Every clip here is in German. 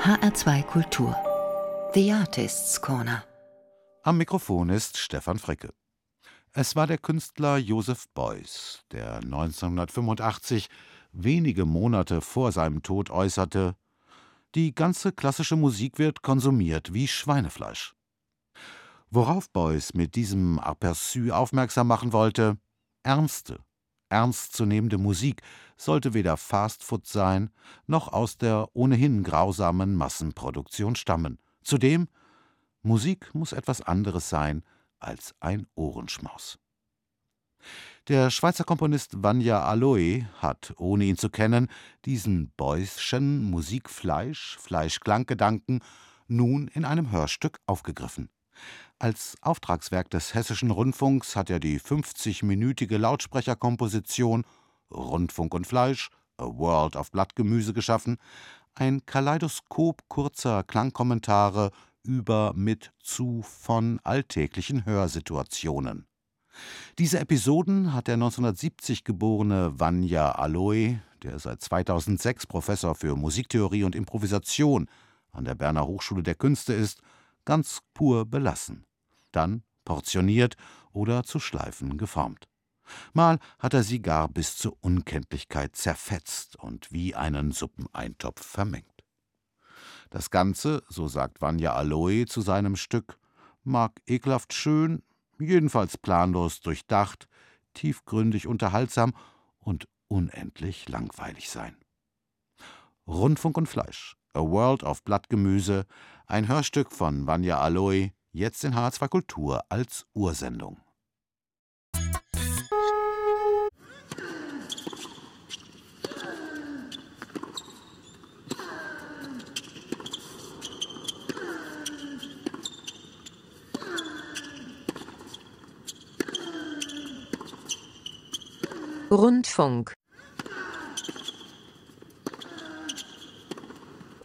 HR2 Kultur. The Artists Corner. Am Mikrofon ist Stefan Fricke. Es war der Künstler Joseph Beuys, der 1985, wenige Monate vor seinem Tod, äußerte: Die ganze klassische Musik wird konsumiert wie Schweinefleisch. Worauf Beuys mit diesem Aperçu aufmerksam machen wollte: ernste, ernstzunehmende Musik sollte weder Fastfood sein, noch aus der ohnehin grausamen Massenproduktion stammen. Zudem Musik muss etwas anderes sein als ein Ohrenschmaus. Der Schweizer Komponist Vanya Aloy hat, ohne ihn zu kennen, diesen Beuyschen Musikfleisch, Fleischklanggedanken nun in einem Hörstück aufgegriffen. Als Auftragswerk des Hessischen Rundfunks hat er die 50-minütige Lautsprecherkomposition Rundfunk und Fleisch, A World of Blattgemüse geschaffen, ein Kaleidoskop kurzer Klangkommentare über, mit, zu, von alltäglichen Hörsituationen. Diese Episoden hat der 1970 geborene Vanya Aloy, der seit 2006 Professor für Musiktheorie und Improvisation an der Berner Hochschule der Künste ist, ganz pur belassen, dann portioniert oder zu Schleifen geformt. Mal hat er sie gar bis zur Unkenntlichkeit zerfetzt und wie einen Suppeneintopf vermengt. Das Ganze, so sagt Vanya Aloy zu seinem Stück, mag ekelhaft schön, jedenfalls planlos durchdacht, tiefgründig unterhaltsam und unendlich langweilig sein. Rundfunk und Fleisch, A World of Blattgemüse, ein Hörstück von Vanya Aloy, jetzt in H2 Kultur als Ursendung. Rundfunk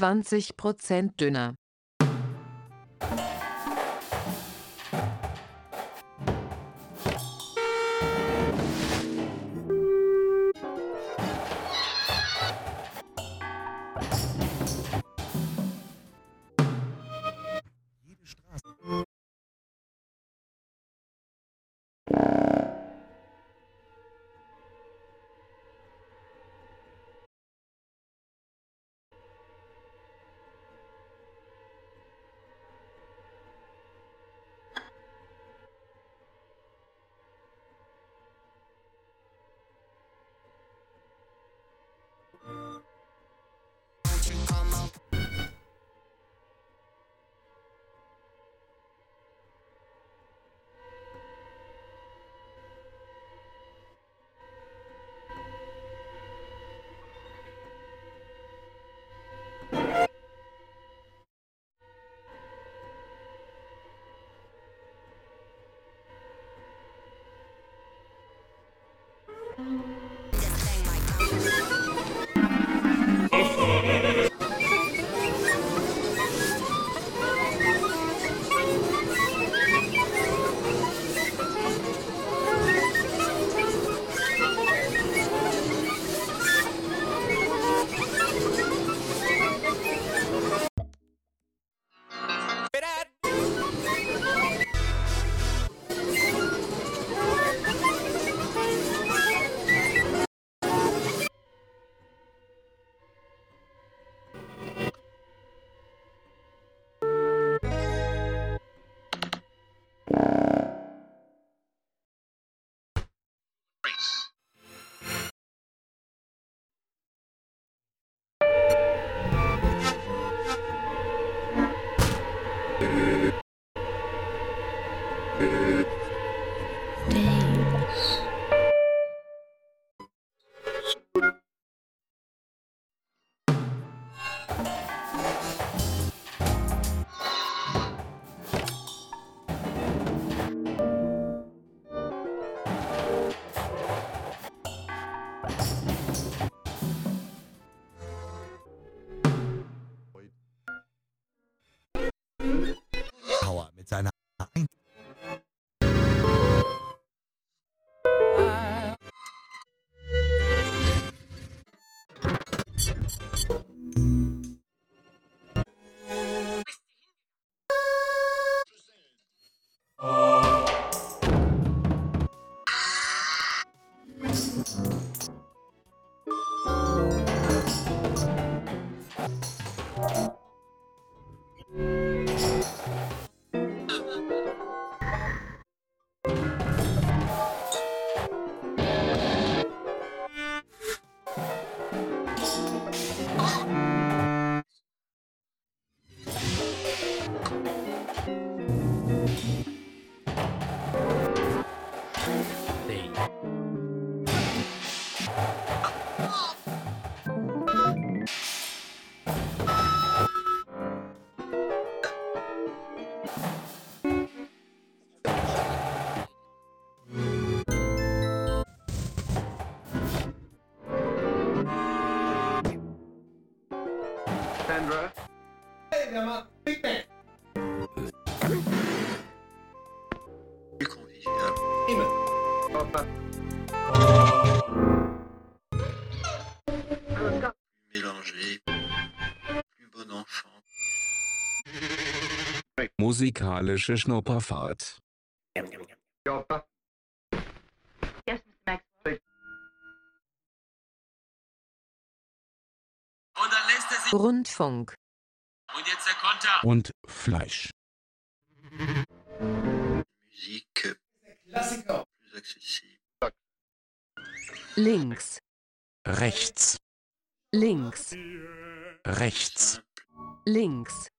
20% dünner. you. Mélanger. Plus bon enfant. Musikalische Schnupperfahrt. Yes, Mr. Maxwell. Und dann lässt er sich. Rundfunk. Und jetzt der Konter. Und Fleisch. Plus accessible. Links. Rechts. Links. Rechts. Links.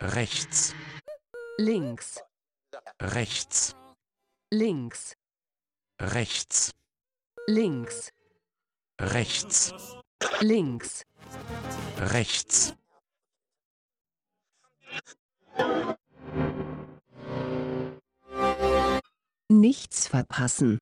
Rechts. Links. Rechts. Links. Rechts. Links. Rechts. Links. Rechts. Nichts verpassen.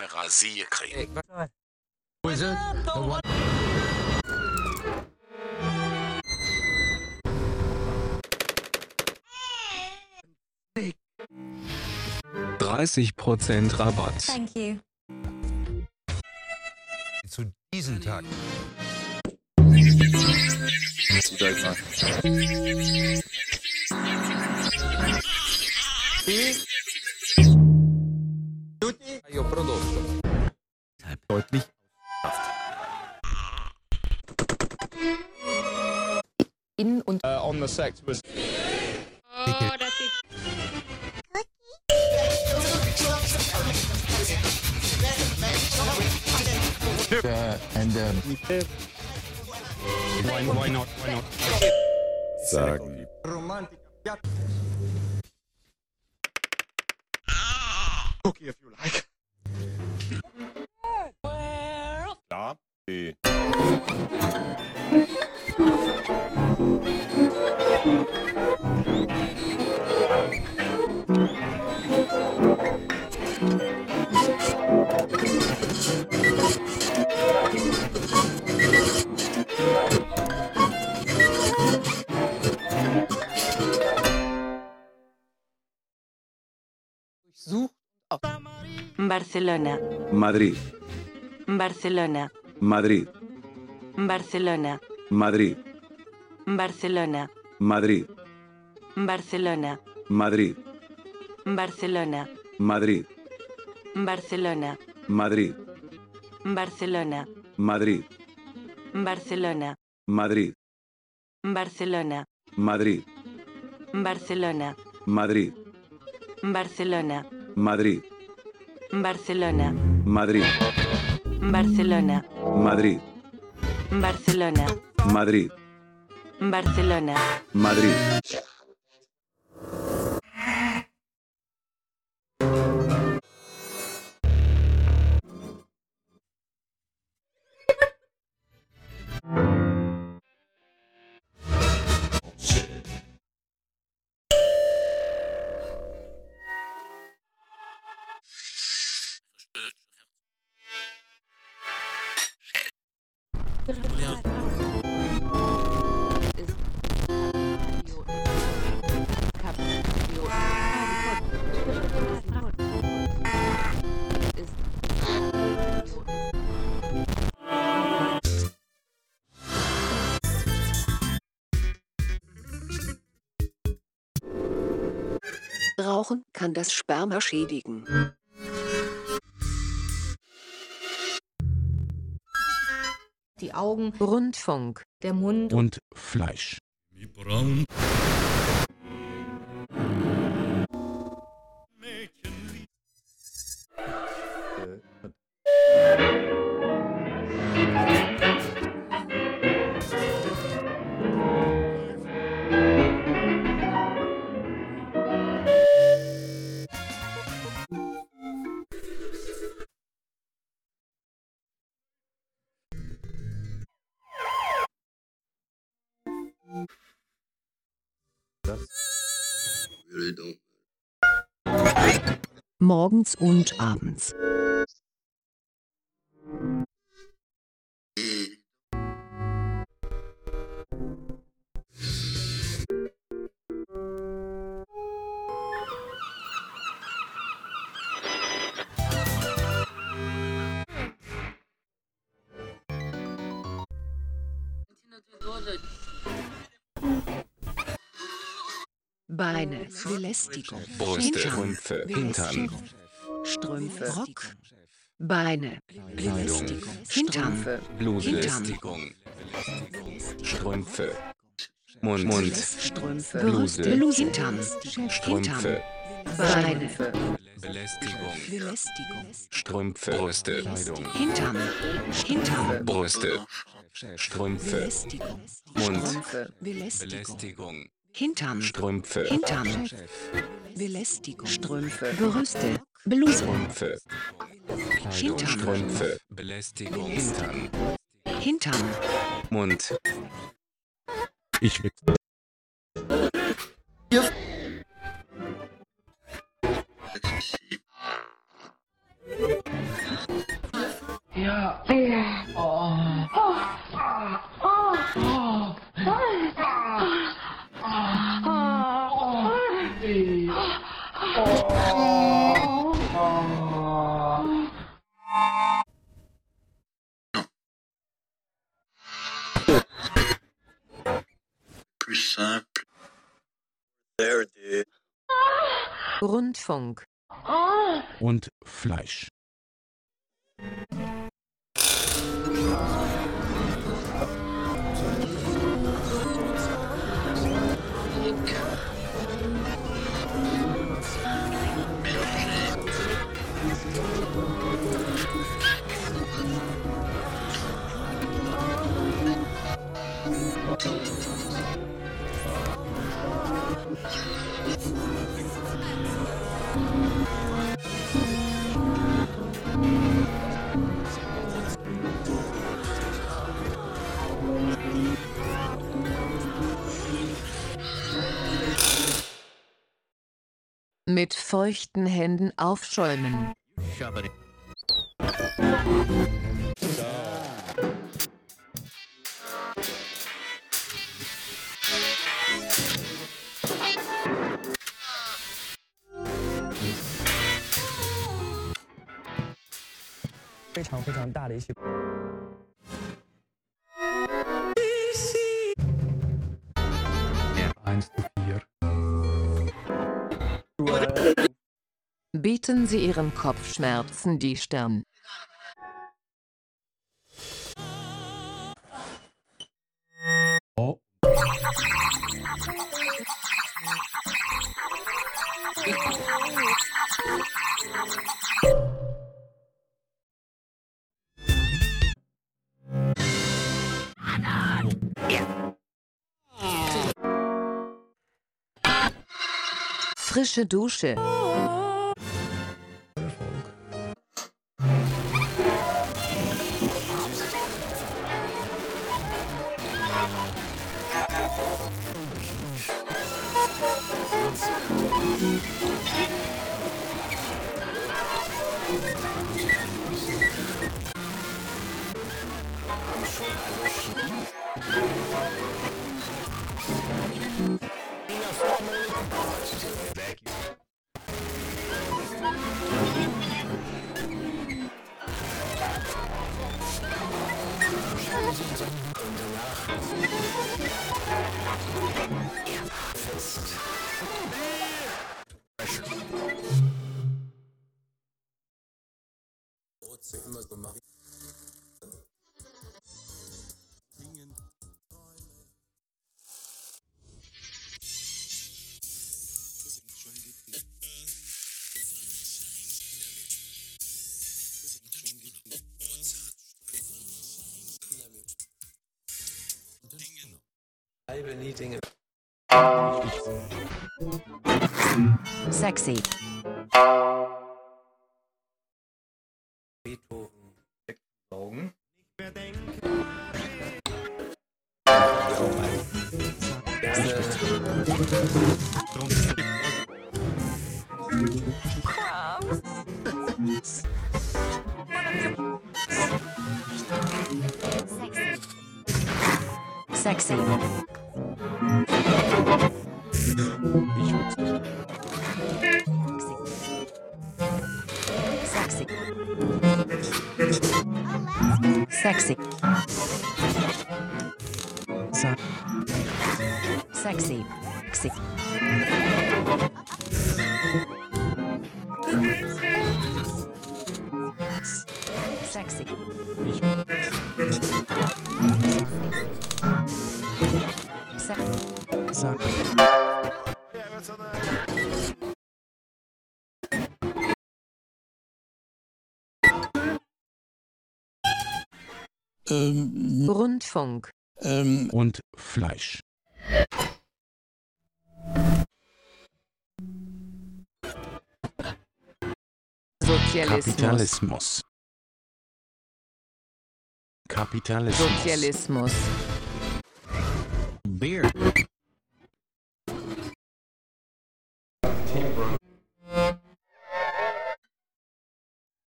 Fliegende Rasiercreme. Dreißig Prozent Rabatt. Thank you. zu diesem Tag. Deutlich. sex was. Oh, that's it. Uh, and um, why, why not? Why not? Barcelona. Madrid, Barcelona. Madrid, Barcelona. Madrid, Barcelona. Madrid, Barcelona. Madrid, Barcelona. Madrid, Barcelona. Madrid, Barcelona. Madrid, Barcelona. Madrid, Barcelona. Madrid, Barcelona. Madrid, Barcelona. Madrid, Barcelona. Madrid, Barcelona. Madrid, Barcelona. Madrid, Barcelona. Madrid. Kann das Sperma schädigen. die Augen, Rundfunk, der Mund und Fleisch. Morgens und abends. Beine, Belästigung. Brüste, Strümpfe, Hintern. Strümpfe, Rock, Beine, Belästigung, Hintern, Bluse, Hintern. Belästigung. Strümpfe. Mund, Mund. Strümpfe, Bluse. Hintern, Strümpfe. Beine, Belästigung. Belästigung, Strümpfe. Brüste. Kleidung. Hintern, Hintern, Brüste. Strümpfe. Belästigung, Mund. Belästigung. Hintern, Strümpfe. Hintern, Belästigung, Strümpfe, Brüste, Bluse, Strümpfe. Hintern. Strümpfe. Belästigung. Hintern. Hintern, Mund. Ich will. Rundfunk, Und Fleisch. Mit feuchten Händen aufschäumen. Bieten Sie Ihren Kopfschmerzen die Stirn. Frische Dusche. I've been eating it. Sexy. Rundfunk. ähm, Und Fleisch. Sozialismus. Kapitalismus. Kapitalismus. Sozialismus. Beer.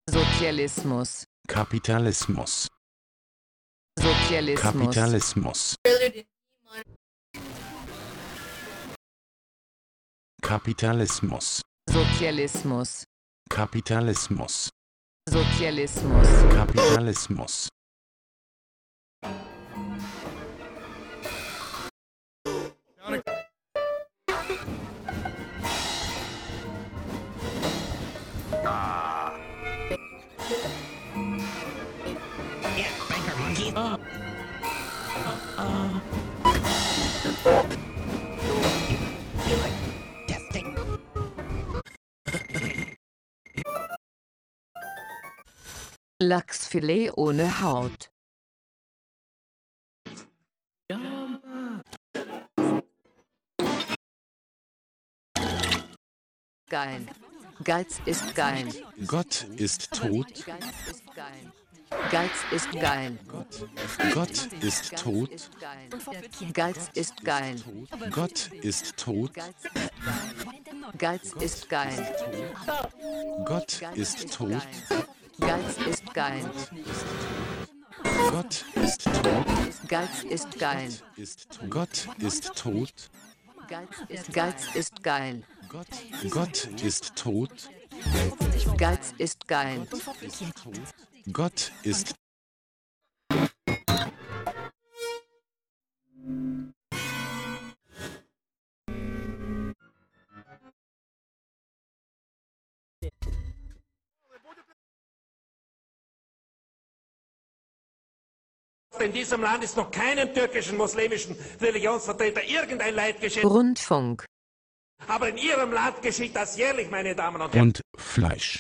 Sozialismus. Kapitalismus. Sozialismus. Kapitalismus. Kapitalismus. Sozialismus. Kapitalismus. Sozialismus. Kapitalismus. Lachsfilet ohne Haut. Geil. Geiz ist geil. Gott ist tot. Geiz ist geil. Geiz ist geil. Gott ist tot. Geiz ist geil. Gott ist tot. Geiz ist geil. Gott ist tot. Geiz ist geil. Gott ist tot. Geiz ist geil. Gott ist tot. Geiz ist, geil. Gott, Gott ist tot. Geiz ist geil. Gott ist In diesem Land ist noch keinem türkischen muslimischen Religionsvertreter irgendein Leid geschehen. Rundfunk. Aber in Ihrem Land geschieht das jährlich, meine Damen und Herren. und Fleisch.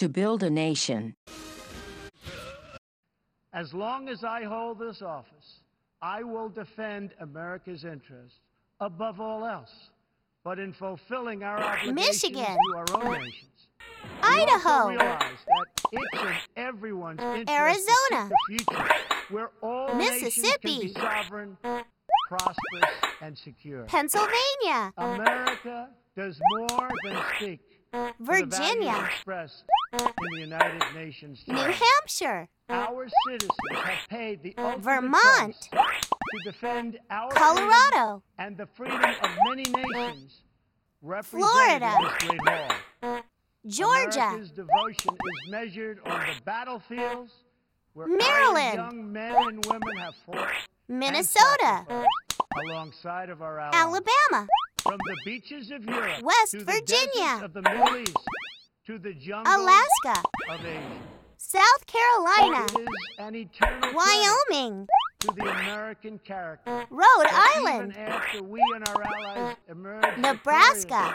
To build a nation. As long as I hold this office, I will defend America's interests above all else. But in fulfilling our obligations Michigan. to our own nations, Idaho. Uh, Arizona. Mississippi. Sovereign, prosperous, and secure. Pennsylvania. America does more than speak. Virginia. New Hampshire. Our citizens have paid the Vermont. To defend our Colorado. And the freedom of many nations. Florida in this great hall. Georgia. America's devotion is measured on the battlefields where Maryland. young men and women have fought Minnesota. alongside of our allies. Alabama. From the beaches of Europe West Virginia. of the Middle East to the jungles Alaska. of Asia. South Carolina. Wyoming. to the American character. Rhode Island. Even after we and our allies emerged Nebraska.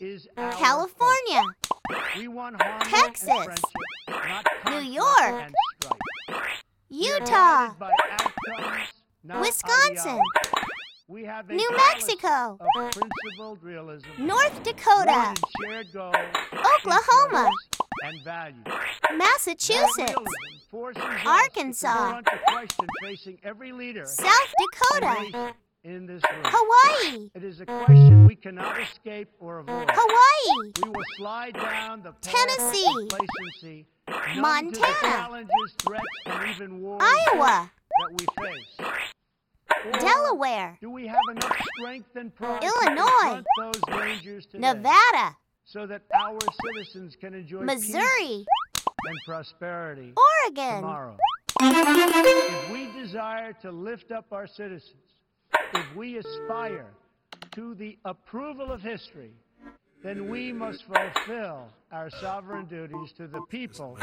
is California, Texas, New York, Utah, Wisconsin, New Mexico, North Dakota, Oklahoma, Massachusetts, Arkansas, South Dakota in this room. Hawaii. It is a question we cannot escape or avoid. Hawaii. We will slide down the Tennessee. complacency, numb to the Montana. challenges, threats, and even wars Iowa. that we face. Or Delaware. Do we have enough strength and pride Illinois. those dangers today Nevada. so that our citizens can enjoy Missouri. and prosperity Oregon. tomorrow? If we desire to lift up our citizens, if we aspire to the approval of history, then we must fulfill our sovereign duties to the people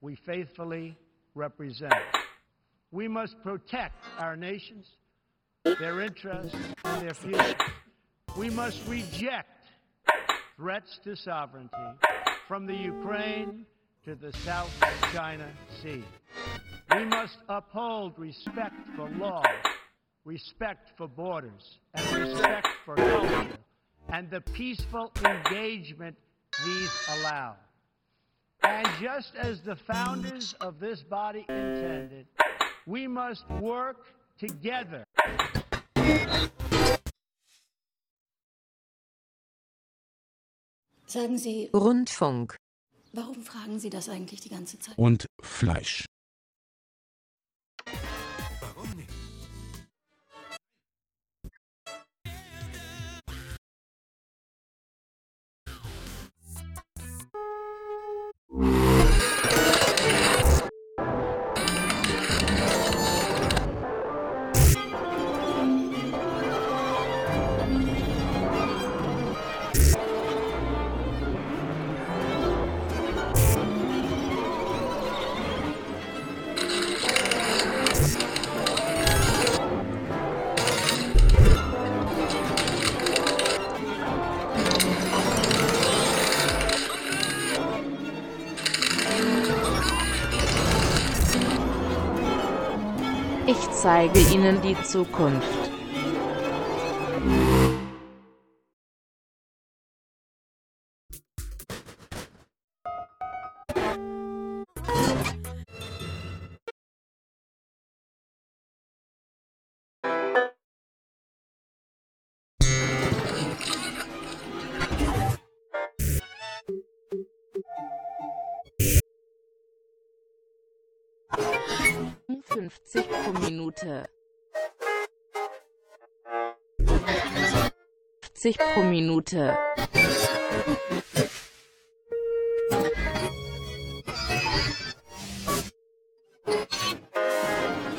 we faithfully represent. We must protect our nations, their interests, and their future. We must reject threats to sovereignty from the Ukraine to the South China Sea. We must uphold respect for law, respect for borders, and respect for culture, and the peaceful engagement these allow. And just as the founders of this body intended, we must work together. Sagen Sie, Rundfunk. warum fragen Sie das eigentlich die ganze Zeit? Und Fleisch. Zeige Ihnen die Zukunft. 50 pro Minute. 50 pro Minute.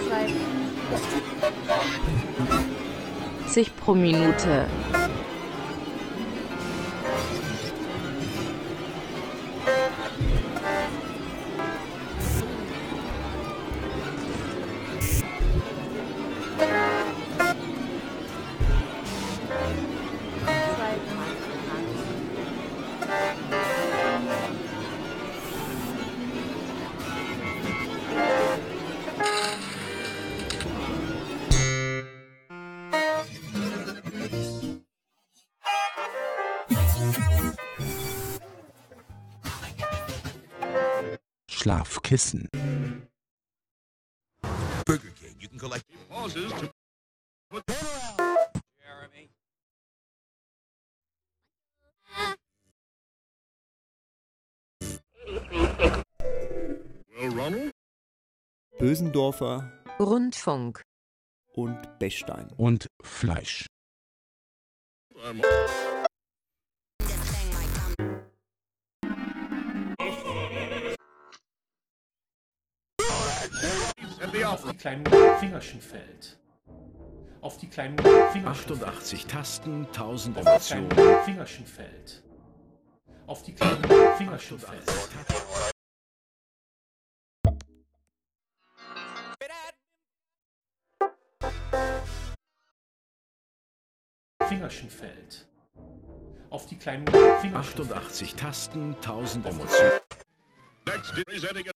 Zeit. 50 pro Minute. Schlafkissen. Burger King. You can collect pauses to Jeremy. Well, Ronald? Bösendorfer Rundfunk. und Bechstein. Und Fleisch. Auf die kleinen Fingerchen fällt. Auf die kleinen Fingerchen 88 Tasten, 1000 Auf die Emotionen. kleinen Fingerchen fällt. Auf die kleinen Fingerchen fällt. Fingerchen fällt. Auf die kleinen Fingerchen 88 Tasten, 1000 Emotionen. next presenting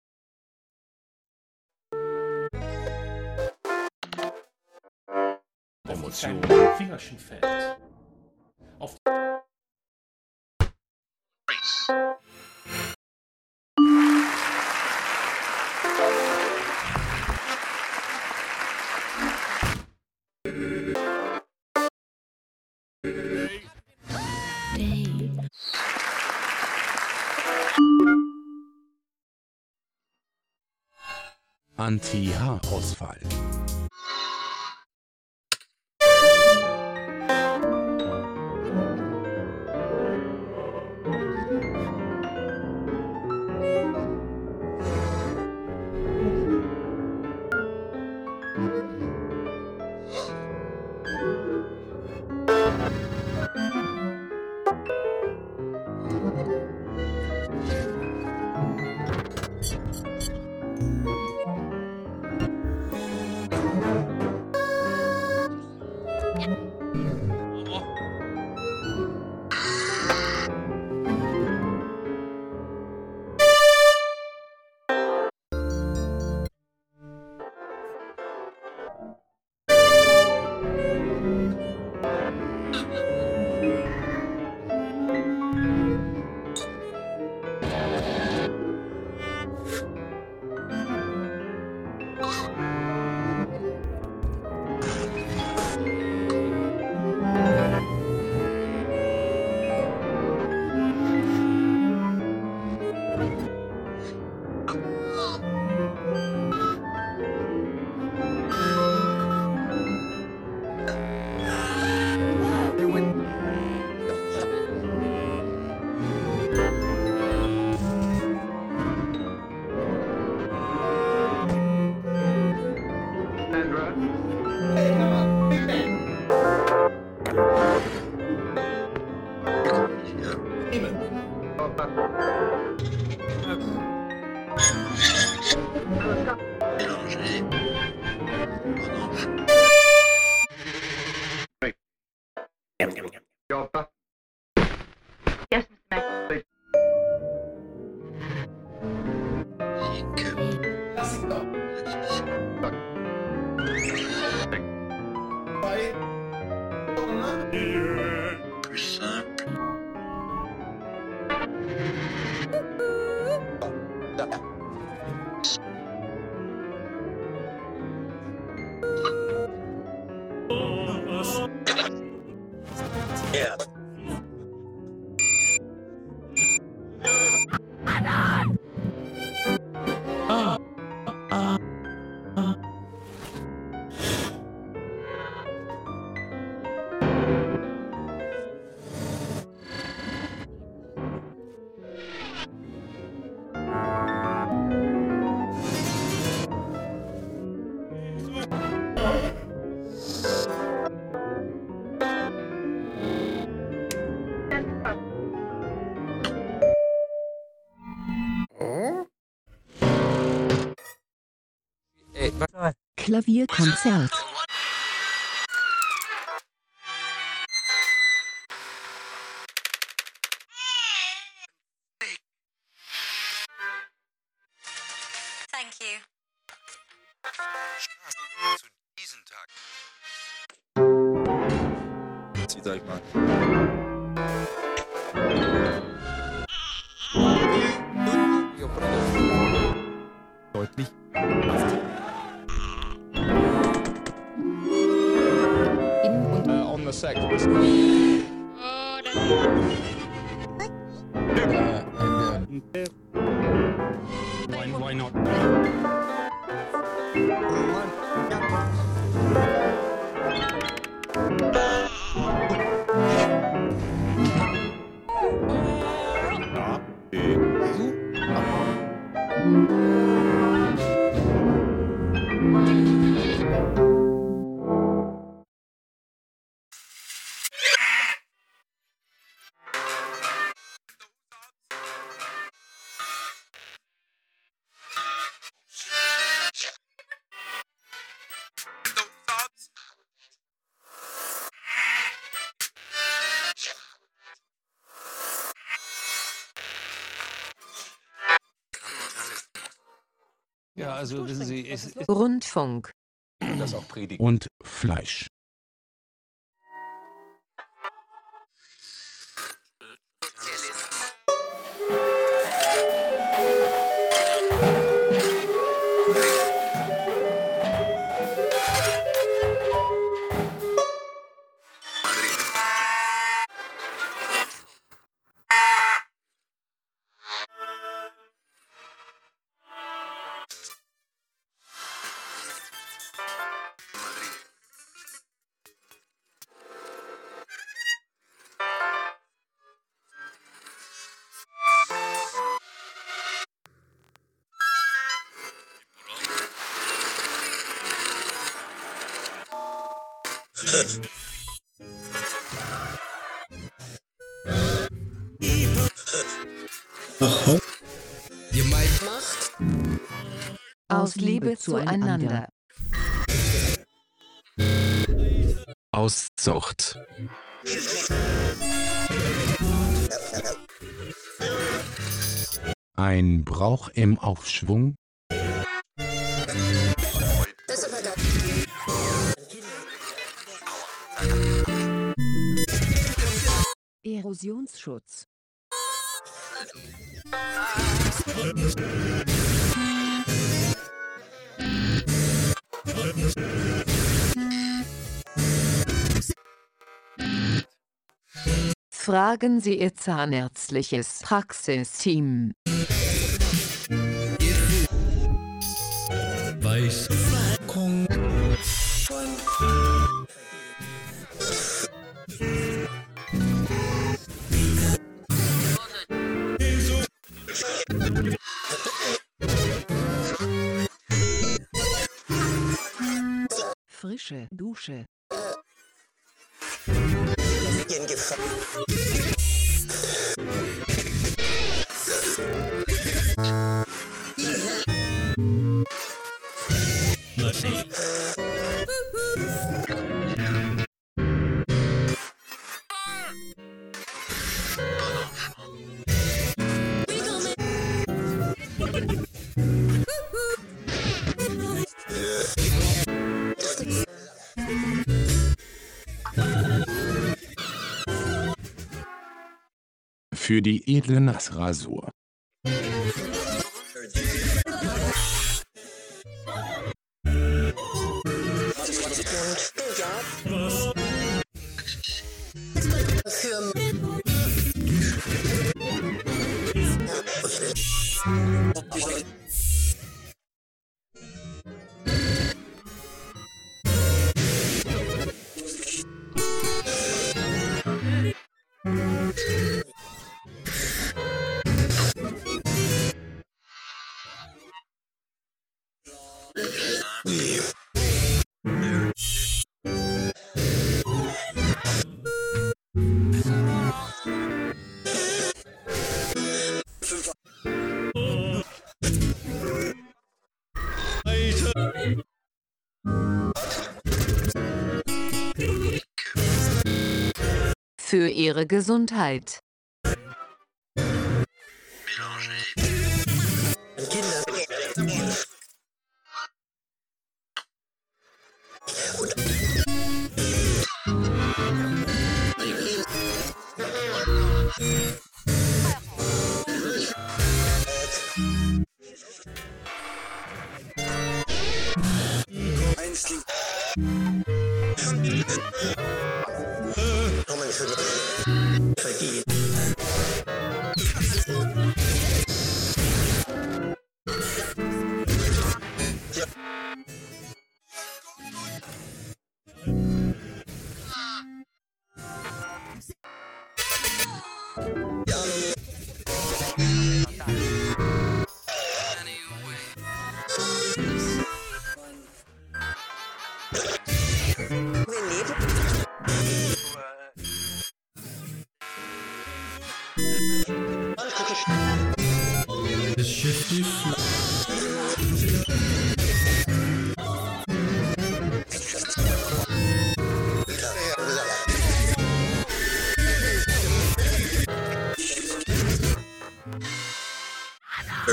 Fingerchen fällt. Auf Anti-Haarausfall. Klavierkonzert. Ja, also wissen Sie, es ist Rundfunk. Und Fleisch. Zueinander. Auszucht. Ein Brauch im Aufschwung. Fragen Sie Ihr zahnärztliches Praxisteam. Weiß. Frische Dusche. Let's see. Für die edle Nassrasur. Für Ihre Gesundheit.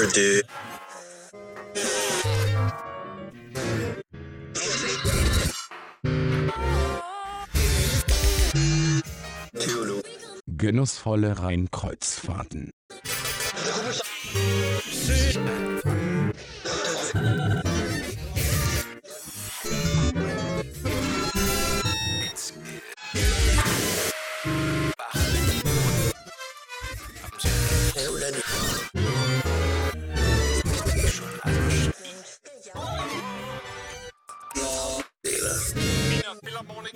dude. Genussvolle Rheinkreuzfahrten. Philharmonic.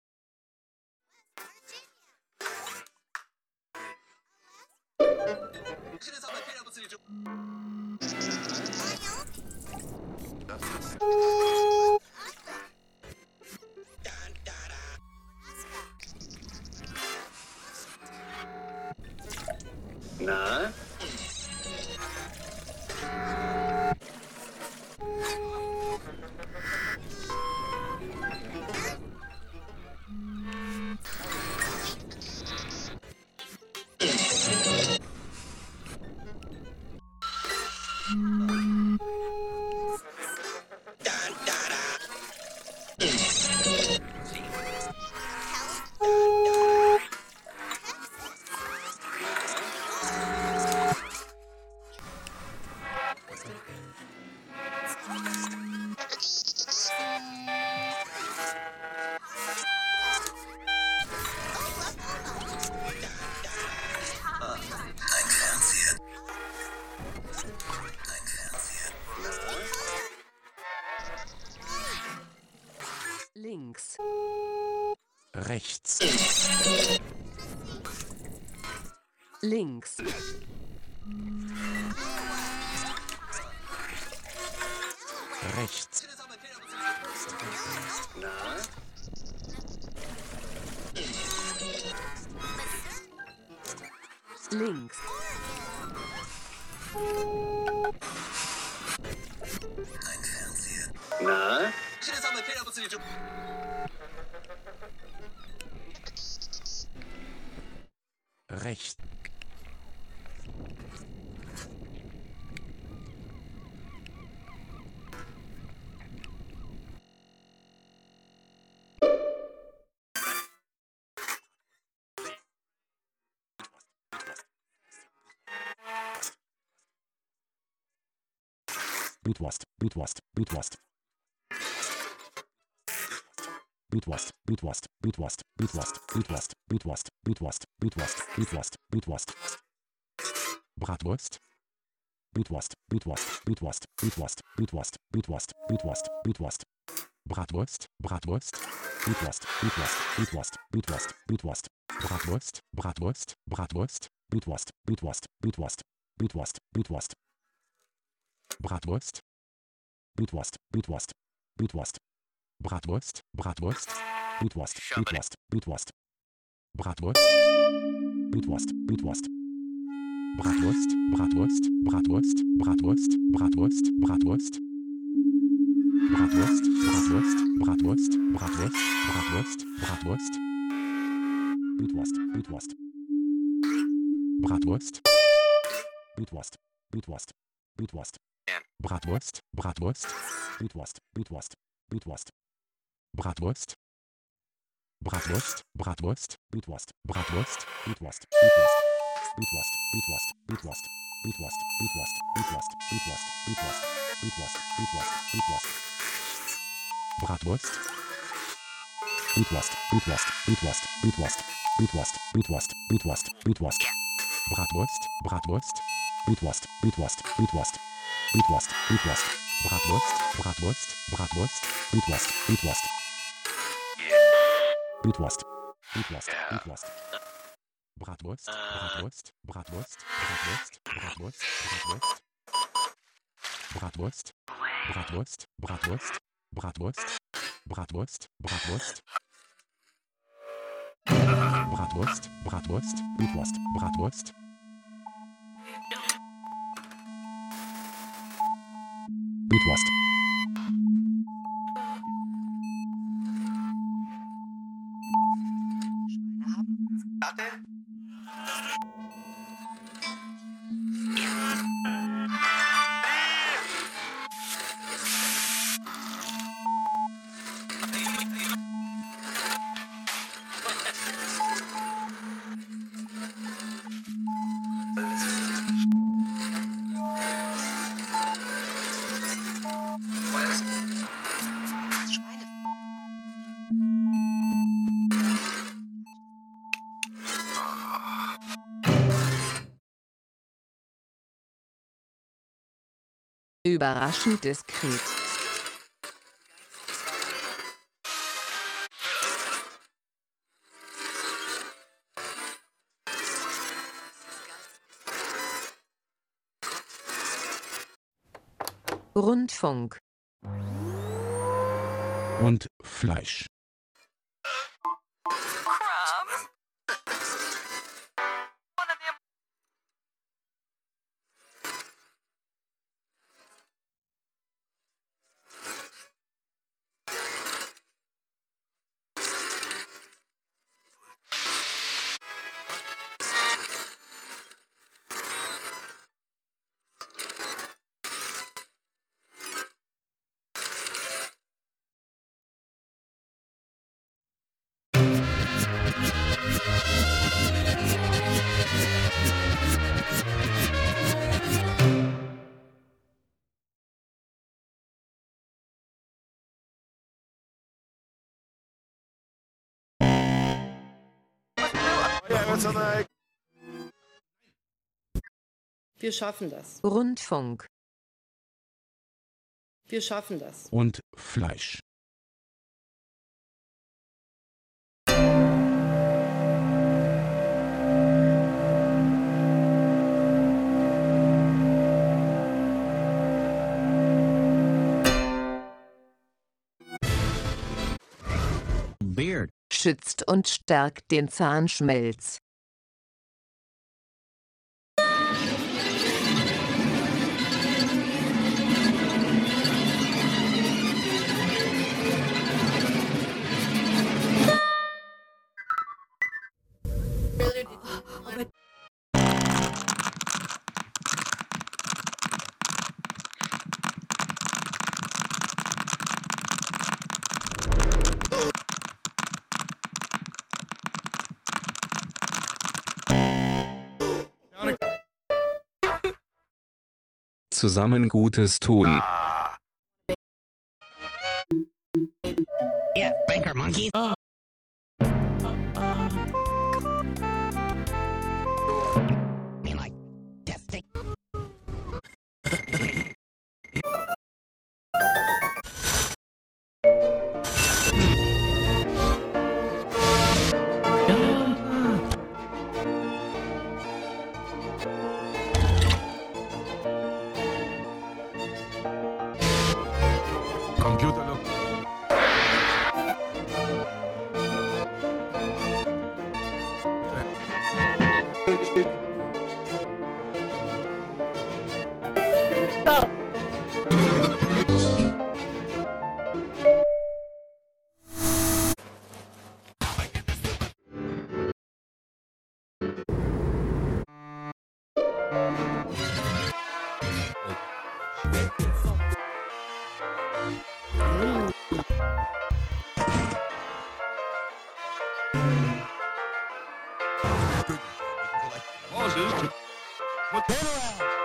links. Ein Fernseher. Na? Rechts. Blutwurst, Blutwurst, Blutwurst. Blutwurst, Blutwurst, Blutwurst, Blutwurst, Blutwurst, Blutwurst, Blutwurst, Blutwurst, Blutwurst, Blutwurst. Bratwurst. Blutwurst, Blutwurst, Blutwurst, Blutwurst, Blutwurst, Blutwurst, Blutwurst, Blutwurst. Bratwurst, Bratwurst. Blutwurst, Blutwurst, Blutwurst, Blutwurst, Blutwurst. Bratwurst, Bratwurst, Bratwurst, Blutwurst, Blutwurst, Blutwurst, Blutwurst, Blutwurst. Bratwurst. Blutwurst, Blutwurst, Blutwurst. Bratwurst, Bratwurst, Blutwurst, Blutwurst, Blutwurst. Bratwurst. Blutwurst, Blutwurst. Bratwurst, Bratwurst, Bratwurst, Bratwurst, Bratwurst, Bratwurst. Bratwurst, Bratwurst, Bratwurst, Bratwurst, Bratwurst, Bratwurst. Blutwurst, Blutwurst. Bratwurst. Blutwurst, Blutwurst, Blutwurst. Bratwurst, Bratwurst, Blutwurst, Blutwurst, Blutwurst. Bratwurst. Bratwurst, Bratwurst, Blutwurst, Bratwurst, Blutwurst, Blutwurst. Blutwurst, Blutwurst, Blutwurst, Blutwurst, Blutwurst, Blutwurst, Blutwurst, Blutwurst, Blutwurst, Blutwurst, Blutwurst. Bratwurst. Blutwurst, Blutwurst, Blutwurst, Blutwurst, Blutwurst, Blutwurst, Blutwurst, Blutwurst. Bratwurst, Bratwurst, Blutwurst, Blutwurst, Blutwurst, Blutwurst, Blutwurst. Bratwurst, Bratwurst, Bratwurst, Blutwurst, Blutwurst. Blutwurst, Blutwurst, Blutwurst. Bratwurst, Bratwurst, Bratwurst, Bratwurst, Bratwurst, Bratwurst. Bratwurst, Bratwurst, Bratwurst, Bratwurst, Bratwurst. Bratwurst, Bratwurst, Blutwurst, Bratwurst. Blutwurst. Überraschend diskret. Rundfunk. Und Fleisch. Wir schaffen das. Rundfunk. Wir schaffen das. Und Fleisch. Beard. Schützt und stärkt den Zahnschmelz. Zusammen Gutes tun. Yeah, banker monkey. Oh. Pauses to put Hey,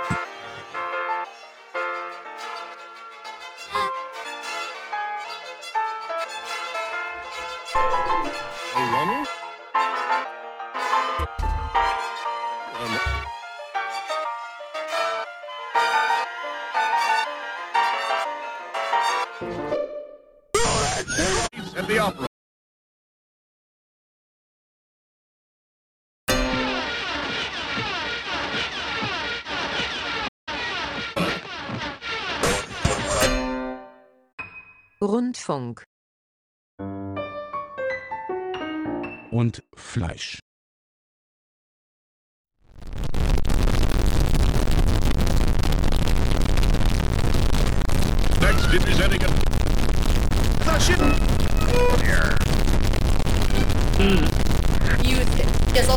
Rundfunk. Und Fleisch. Next representing a Caution! Music. Yes,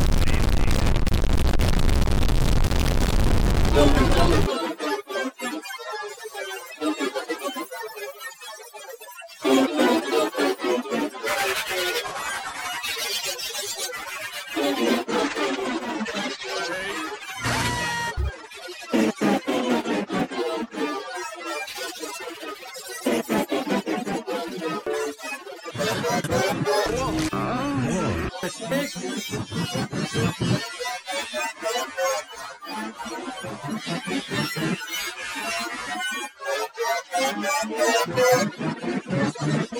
Thank you.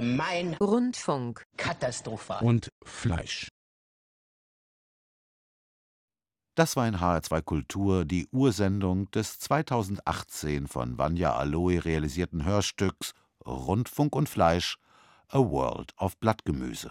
Mein Rundfunk. Katastrophal. Und Fleisch. Das war in HR2 Kultur die Ursendung des 2018 von Vanja Aloe realisierten Hörstücks Rundfunk und Fleisch A World of Blattgemüse.